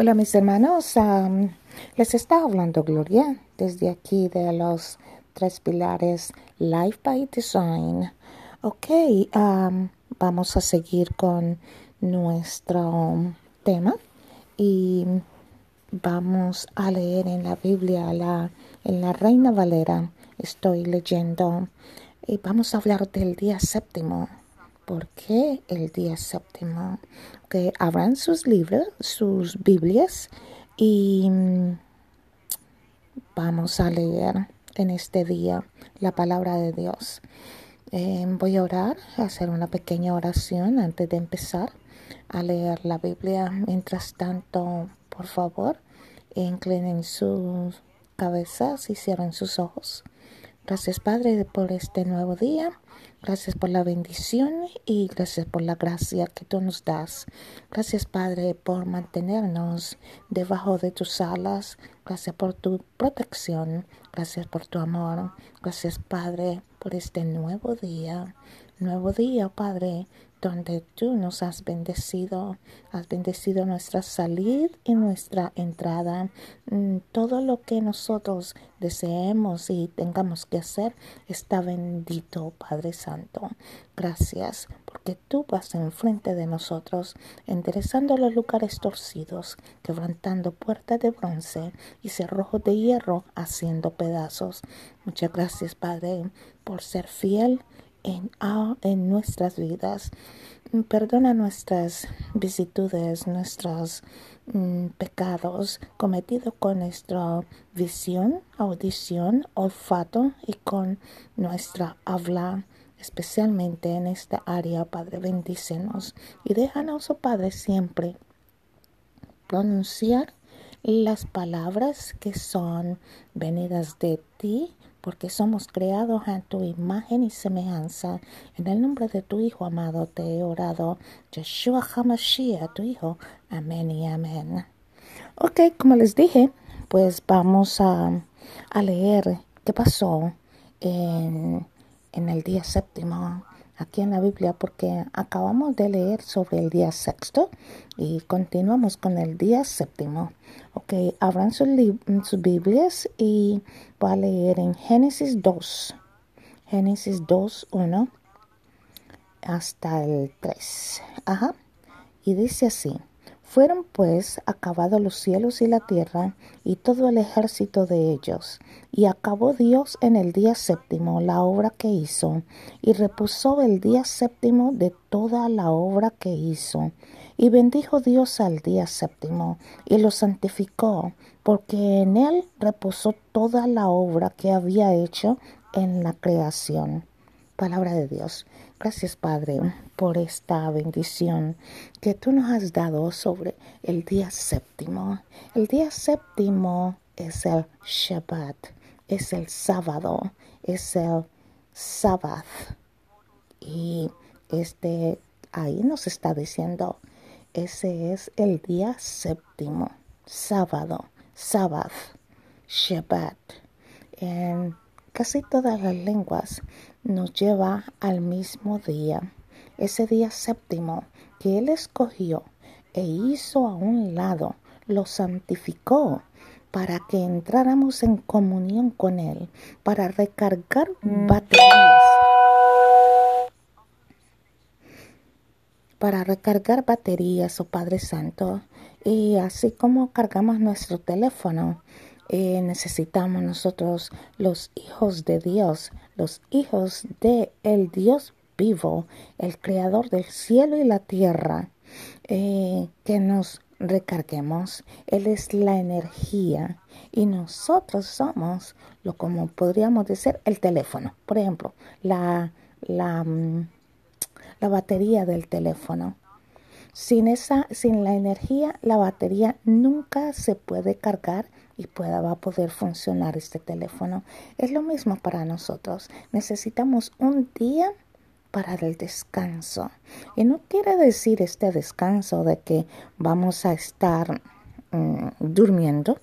Hola mis hermanos, les está hablando Gloria desde aquí de los tres pilares Life by Design. Ok, vamos a seguir con nuestro tema y vamos a leer en la Biblia, la, en la Reina Valera, estoy leyendo y vamos a hablar del día séptimo. ¿Por qué el día séptimo? Que abran sus libros, sus Biblias y mm, vamos a leer en este día la palabra de Dios. Eh, voy a orar, hacer una pequeña oración antes de empezar a leer la Biblia. Mientras tanto, por favor, inclinen sus cabezas y cierren sus ojos. Gracias Padre por este nuevo día. Gracias por la bendición y gracias por la gracia que tú nos das. Gracias Padre por mantenernos debajo de tus alas. Gracias por tu protección. Gracias por tu amor. Gracias Padre por este nuevo día. Nuevo día Padre donde tú nos has bendecido, has bendecido nuestra salida y nuestra entrada. Mm, todo lo que nosotros deseemos y tengamos que hacer está bendito, Padre Santo. Gracias, porque tú vas enfrente de nosotros, enderezando los lugares torcidos, quebrantando puertas de bronce y cerrojos de hierro, haciendo pedazos. Muchas gracias, Padre, por ser fiel en, en nuestras vidas. Perdona nuestras vicitudes, nuestros mm, pecados cometidos con nuestra visión, audición, olfato y con nuestra habla, especialmente en esta área, Padre, bendícenos y déjanos, oh Padre, siempre pronunciar las palabras que son venidas de ti porque somos creados en tu imagen y semejanza. En el nombre de tu Hijo amado te he orado, Yeshua HaMashiach, tu Hijo. Amén y amén. Ok, como les dije, pues vamos a, a leer qué pasó en, en el día séptimo aquí en la Biblia porque acabamos de leer sobre el día sexto y continuamos con el día séptimo. Ok, abran sus, sus Biblias y voy a leer en Génesis 2, Génesis 2, 1 hasta el 3. Ajá, y dice así. Fueron pues acabados los cielos y la tierra y todo el ejército de ellos. Y acabó Dios en el día séptimo la obra que hizo, y reposó el día séptimo de toda la obra que hizo. Y bendijo Dios al día séptimo, y lo santificó, porque en él reposó toda la obra que había hecho en la creación. Palabra de Dios. Gracias Padre por esta bendición que tú nos has dado sobre el día séptimo. El día séptimo es el Shabbat, es el sábado, es el Sabbath. Y este ahí nos está diciendo, ese es el día séptimo, sábado, Sabbath, Shabbat. En casi todas las lenguas nos lleva al mismo día, ese día séptimo que Él escogió e hizo a un lado, lo santificó para que entráramos en comunión con Él, para recargar baterías. Para recargar baterías, oh Padre Santo, y así como cargamos nuestro teléfono, eh, necesitamos nosotros los hijos de Dios, los hijos de el Dios vivo, el creador del cielo y la tierra, eh, que nos recarguemos. Él es la energía y nosotros somos lo como podríamos decir el teléfono. Por ejemplo, la, la, mm, la batería del teléfono. Sin, esa, sin la energía, la batería nunca se puede cargar y pueda va a poder funcionar este teléfono. Es lo mismo para nosotros. Necesitamos un día para el descanso. Y no quiere decir este descanso de que vamos a estar mm, durmiendo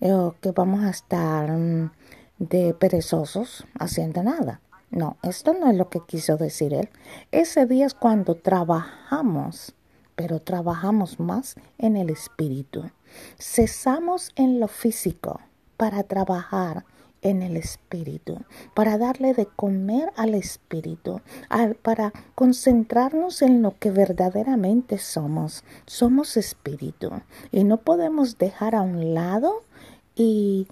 o que vamos a estar mm, de perezosos haciendo nada. No, esto no es lo que quiso decir él. Ese día es cuando trabajamos pero trabajamos más en el espíritu. Cesamos en lo físico para trabajar en el espíritu, para darle de comer al espíritu, para concentrarnos en lo que verdaderamente somos. Somos espíritu y no podemos dejar a un lado y,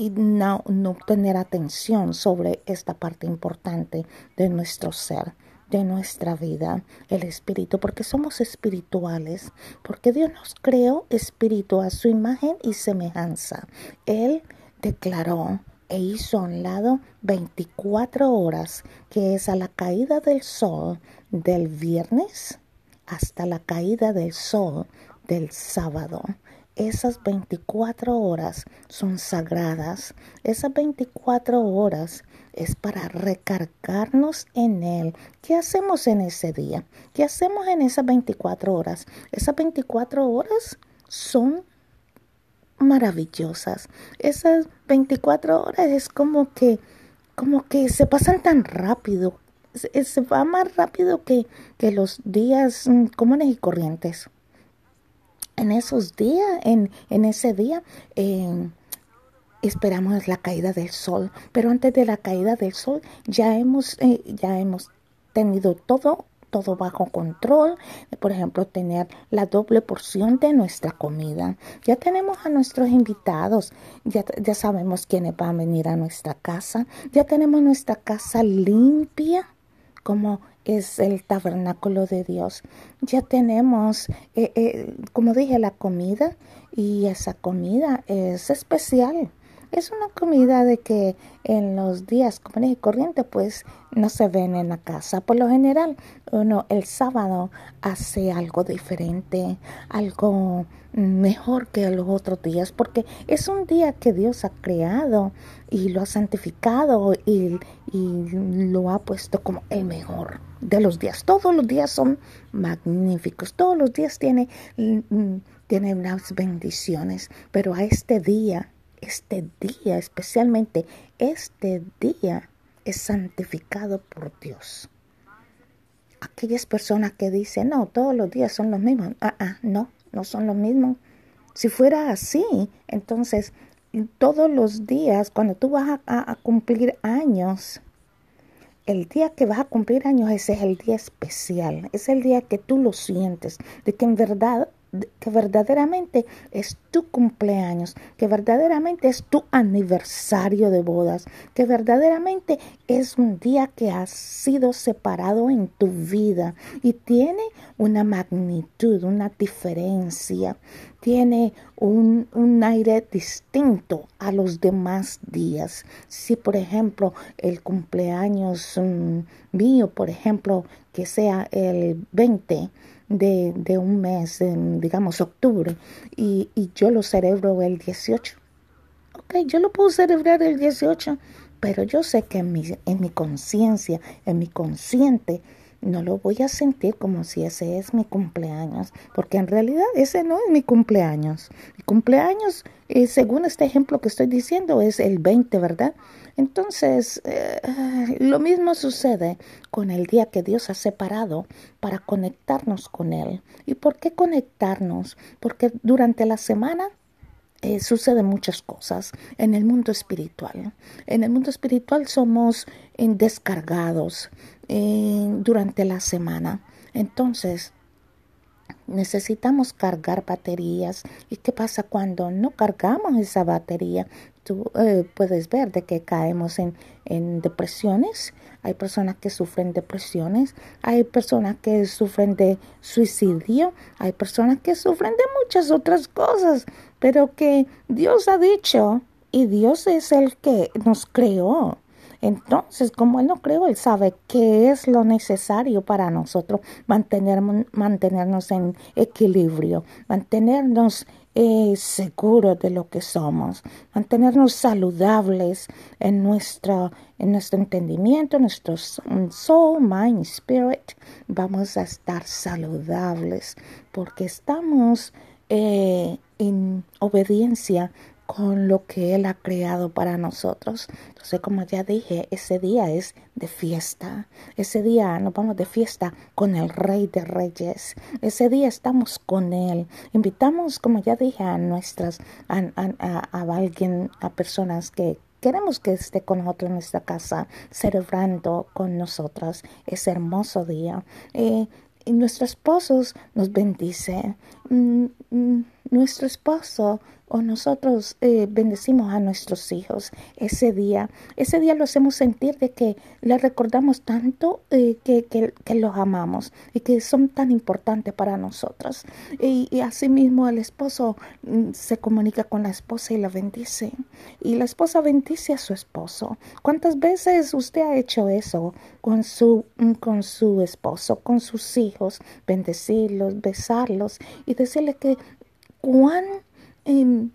no, no tener atención sobre esta parte importante de nuestro ser de nuestra vida, el espíritu, porque somos espirituales, porque Dios nos creó espíritu a su imagen y semejanza. Él declaró e hizo a un lado 24 horas, que es a la caída del sol del viernes hasta la caída del sol del sábado. Esas 24 horas son sagradas. Esas 24 horas es para recargarnos en Él. ¿Qué hacemos en ese día? ¿Qué hacemos en esas 24 horas? Esas 24 horas son maravillosas. Esas 24 horas es como que, como que se pasan tan rápido. Se, va más rápido que, que los días mm, comunes y corrientes. En esos días, en, en ese día, esperamos la caída del sol, pero antes de la caída del sol ya hemos, eh, ya hemos tenido todo todo bajo control, por ejemplo, tener la doble porción de nuestra comida. Ya tenemos a nuestros invitados, ya, ya sabemos quiénes van a venir a nuestra casa, ya tenemos nuestra casa limpia como es el tabernáculo de Dios. Ya tenemos, eh, eh, como dije, la comida y esa comida es especial. Es una comida de que en los días comunes y corrientes pues no se ven en la casa. Por lo general uno el sábado hace algo diferente, algo mejor que los otros días porque es un día que Dios ha creado y lo ha santificado y, y lo ha puesto como el mejor de los días. Todos los días son magníficos, todos los días tiene, mm, tiene unas bendiciones, pero a este día este día, especialmente este día, es santificado por Dios. Aquellas personas que dicen, no, todos los días son los mismos. Ah, ah, no, no son los mismos. Si fuera así, entonces todos los días, cuando tú vas a, a, cumplir años, el día que vas a cumplir años, ese es el día especial, es el día que tú lo sientes, de que en verdad que verdaderamente es tu cumpleaños, que verdaderamente es tu aniversario de bodas, que verdaderamente es un día que ha sido separado en tu vida y tiene una magnitud, una diferencia, tiene un, un aire distinto a los demás días. Si por ejemplo el cumpleaños mm, mío, por ejemplo, que sea el 20, de, de un mes, digamos octubre, y, y, yo lo celebro el 18. Ok, yo lo puedo celebrar el 18, pero yo sé que en mi, en mi conciencia, en mi consciente, no lo voy a sentir como si ese es mi cumpleaños, porque en realidad ese no es mi cumpleaños. Mi cumpleaños, eh, según este ejemplo que estoy diciendo, es el 20, ¿verdad? Entonces, eh, lo mismo sucede con el día que Dios ha separado para conectarnos con Él. ¿Y por qué conectarnos? Porque durante la semana eh, suceden muchas cosas en el mundo espiritual. En el mundo espiritual somos descargados eh, durante la semana. Entonces, necesitamos cargar baterías. ¿Y qué pasa cuando no cargamos esa batería? tú eh, puedes ver de que caemos en, en depresiones. Hay personas que sufren depresiones, hay personas que sufren de suicidio, hay personas que sufren de muchas otras cosas, pero que Dios ha dicho y Dios es el que nos creó. Entonces, como Él nos creó, Él sabe qué es lo necesario para nosotros mantener, mantenernos en equilibrio, mantenernos eh, seguros de lo que somos, mantenernos saludables en, nuestra, en nuestro entendimiento, nuestro soul, mind, spirit. Vamos a estar saludables porque estamos eh, en obediencia con lo que Él ha creado para nosotros. Entonces, como ya dije, ese día es de fiesta. Ese día nos vamos de fiesta con el Rey de Reyes. Ese día estamos con Él. Invitamos, como ya dije, a nuestras, a, a, alguien, a personas que queremos que esté con nosotros en nuestra casa, celebrando con nosotros ese hermoso día. Eh, y nuestro esposo nos bendice. Mm, mm, nuestro esposo o nosotros eh, bendecimos a nuestros hijos ese día. Ese día lo hacemos sentir de que le recordamos tanto eh, que, que, los amamos y que son tan importantes para nosotros. Y, asimismo el esposo mm, se comunica con la esposa y la bendice. Y la esposa bendice a su esposo. ¿Cuántas veces usted ha hecho eso con su, con su esposo, con sus hijos? Bendecirlos, besarlos y decirle que cuán Em,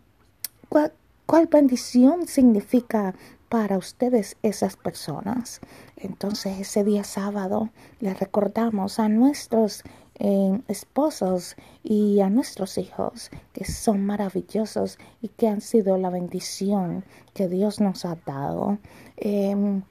¿cuál, ¿Cuál bendición significa para ustedes esas personas? Entonces ese día sábado le recordamos a nuestros em, esposos y a nuestros hijos que son maravillosos y que han sido la bendición que Dios nos ha dado. Em,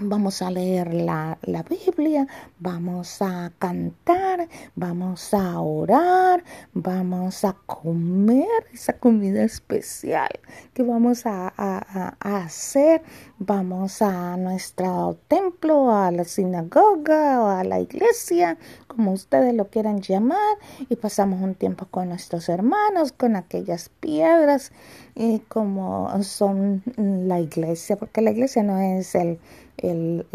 Vamos a leer la, la, Biblia, vamos a cantar, vamos a orar, vamos a comer esa comida especial que vamos a, a, a hacer. Vamos a nuestro templo, a la sinagoga o a la iglesia, como ustedes lo quieran llamar, y pasamos un tiempo con nuestros hermanos, con aquellas piedras, y como son la iglesia, porque la iglesia no es el el,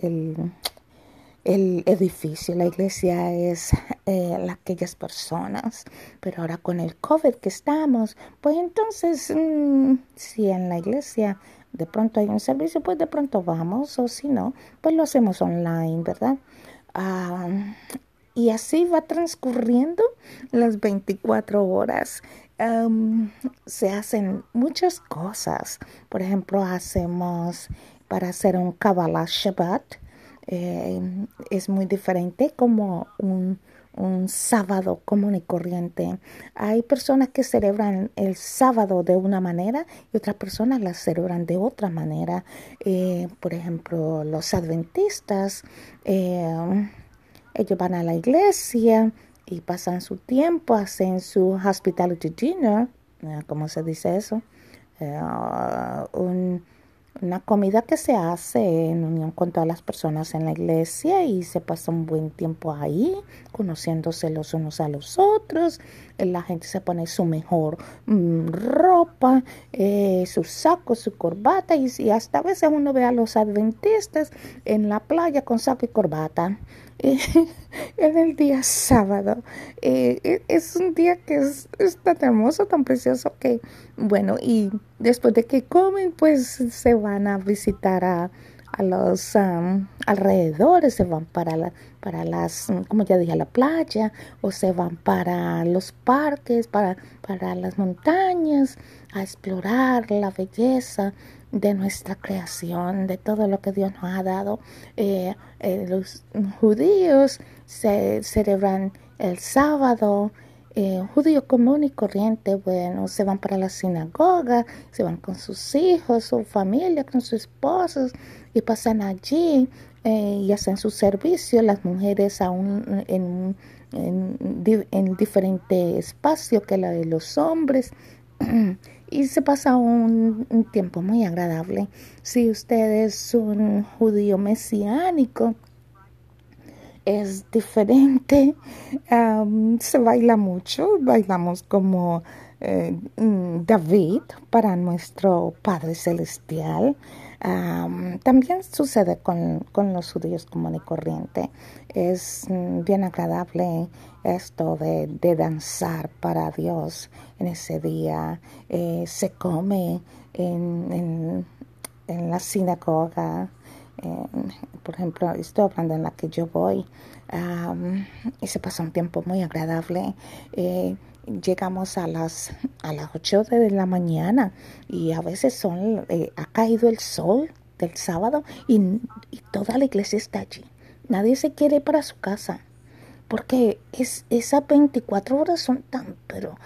el, edificio, la iglesia es eh, aquellas personas, pero ahora con el COVID que estamos, pues entonces mm, si en la iglesia de pronto hay un servicio, pues de pronto vamos, o si no, pues lo hacemos online, ¿verdad? Y así va transcurriendo las 24 horas. se hacen muchas cosas. Por ejemplo, hacemos para hacer un Kabbalah Shabbat. Eh, es muy diferente como un, sábado común y corriente. Hay personas que celebran el sábado de una manera y otras personas la celebran de otra manera. Eh, por ejemplo, los adventistas, eh, ellos van a la iglesia y pasan su tiempo, hacen su hospitality dinner, ¿cómo se dice eso? un una comida que se hace en unión con todas las personas en la iglesia y se pasa un buen tiempo ahí, conociéndose los unos a los otros. La gente se pone su mejor mm, ropa, eh, su saco, su corbata y, y, hasta a veces uno ve a los adventistas en la playa con saco y corbata. en el día sábado. Eh, e, es un día que es, tan hermoso, tan precioso que, bueno, y después de que comen, pues se van a visitar a, a los alrededores, se van para, la, para las, como ya dije, a la playa, o se van para los parques, para, para las montañas, a explorar la belleza de nuestra creación, de todo lo que Dios nos ha dado. Eh, eh, los judíos se celebran el sábado, eh, judío común y corriente, bueno, se van para la sinagoga, se van con sus hijos, su familia, con sus esposos y pasan allí y hacen su servicio, las mujeres aún en, en, en diferente espacio que la de los hombres. y se pasa un, tiempo muy agradable. Si usted es un judío mesiánico, es diferente, se baila mucho, bailamos como eh, mm, David para nuestro Padre Celestial también sucede con, los judíos común y corriente. Es mm, bien agradable esto de, danzar para Dios en ese día. Eh, se come en, en, la sinagoga. por ejemplo, estoy hablando en la que yo voy y se pasa un tiempo muy agradable. Eh, llegamos a las a las 8 de la mañana y a veces son eh, ha caído el sol del sábado y, toda la iglesia está allí. Nadie se quiere ir para su casa porque es esas 24 horas son tan pero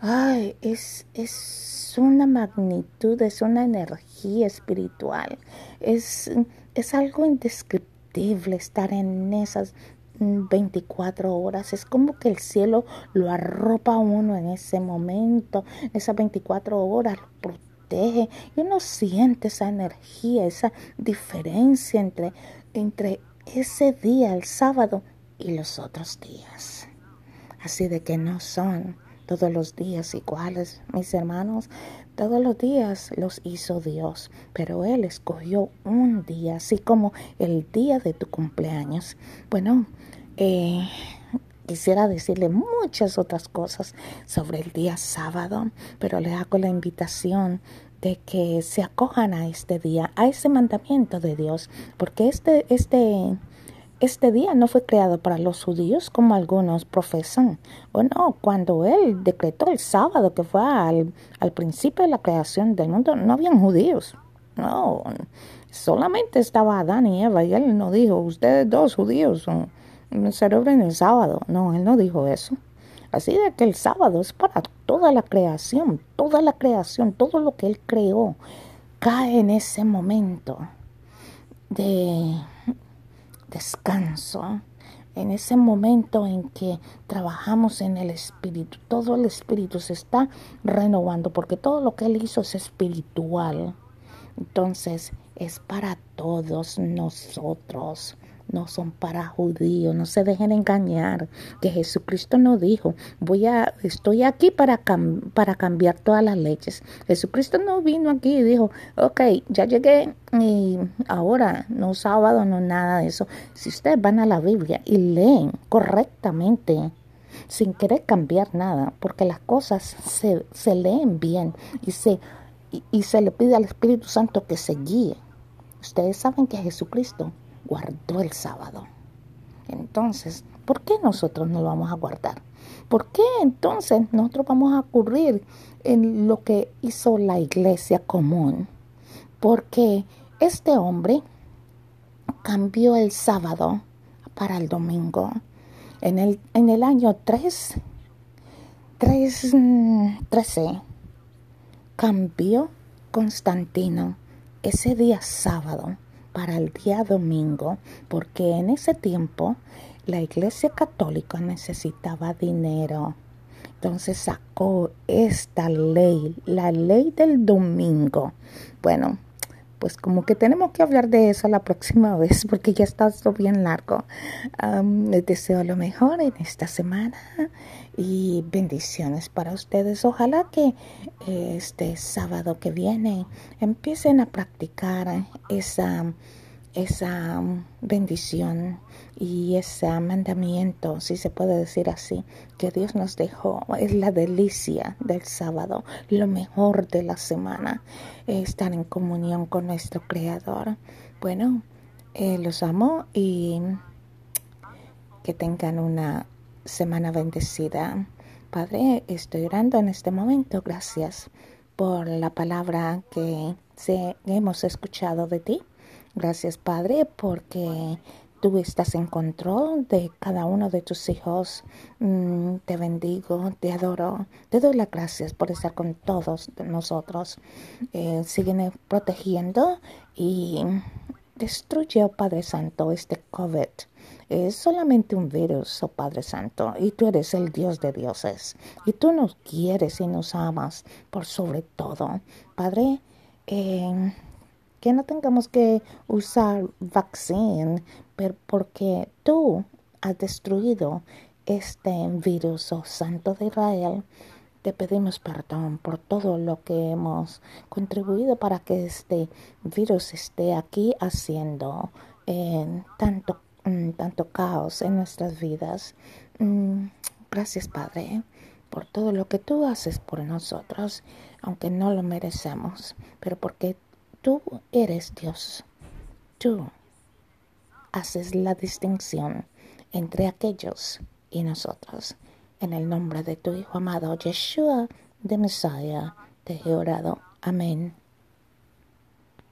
ay, es, es una magnitud, es una energía espiritual, es, es algo indescriptible estar en esas 24 horas. Es como que el cielo lo arropa a uno en ese momento, esas 24 horas lo protege y uno siente esa energía, esa diferencia entre, entre ese día, el sábado, y los otros días. Así de que no son todos los días iguales, mis hermanos. Todos los días los hizo Dios, pero Él escogió un día, así como el día de tu cumpleaños. Bueno, eh, quisiera decirle muchas otras cosas sobre el día sábado, pero le hago la invitación de que se acojan a este día, a ese mandamiento de Dios, porque este, este, este día no fue creado para los judíos como algunos profesan. Bueno, cuando Él decretó el sábado, que fue al, al principio de la creación del mundo, no habían judíos. No, solamente estaba Adán y Eva y Él no dijo, ustedes dos judíos celebren el sábado. No, Él no dijo eso. Así de que el sábado es para toda la creación, toda la creación, todo lo que Él creó cae en ese momento de descanso, en ese momento en que trabajamos en el espíritu, todo el espíritu se está renovando porque todo lo que Él hizo es espiritual. Entonces es para todos nosotros no son para judíos, no se dejen engañar, que Jesucristo no dijo, voy a, estoy aquí para, para cambiar todas las leyes. Jesucristo no vino aquí y dijo, ok, ya llegué y ahora no sábado, no nada de eso. Si ustedes van a la Biblia y leen correctamente, sin querer cambiar nada, porque las cosas se, se leen bien y se, y se le pide al Espíritu Santo que se guíe. Ustedes saben que Jesucristo guardó el sábado. Entonces, ¿por qué nosotros no lo vamos a guardar? ¿Por qué entonces nosotros vamos a ocurrir en lo que hizo la iglesia común? Porque este hombre cambió el sábado para el domingo. En el, en el año 3, 3, 13, cambió Constantino ese día sábado para el día domingo, porque en ese tiempo la Iglesia Católica necesitaba dinero. Entonces sacó esta ley, la ley del domingo. Bueno, pues como que tenemos que hablar de eso la próxima vez porque ya está esto bien largo. les deseo lo mejor en esta semana y bendiciones para ustedes. Ojalá que este sábado que viene empiecen a practicar esa, esa bendición y ese mandamiento, si se puede decir así, que Dios nos dejó. Es la delicia del sábado, lo mejor de la semana, estar en comunión con nuestro Creador. Bueno, eh, los amo y que tengan una semana bendecida. Padre, estoy orando en este momento. Gracias por la palabra que hemos escuchado de ti. Gracias, Padre, porque tú estás en control de cada uno de tus hijos. Mm, te bendigo, te adoro. Te doy las gracias por estar con todos nosotros. Eh, siguen protegiendo y destruye, oh Padre Santo, este COVID es solamente un virus, oh Padre Santo, y tú eres el Dios de dioses, y tú nos quieres y nos amas por sobre todo. Padre, eh, que no tengamos que usar vaccine, pero porque tú has destruido este virus, oh Santo de Israel. Te pedimos perdón por todo lo que hemos contribuido para que este virus esté aquí haciendo tanto Mm, tanto caos en nuestras vidas. Mm, gracias, Padre, por todo lo que tú haces por nosotros, aunque no lo merecemos, pero porque tú eres Dios. Tú haces la distinción entre aquellos y nosotros. En el nombre de tu Hijo amado, Yeshua, de Messiah, te he orado. Amén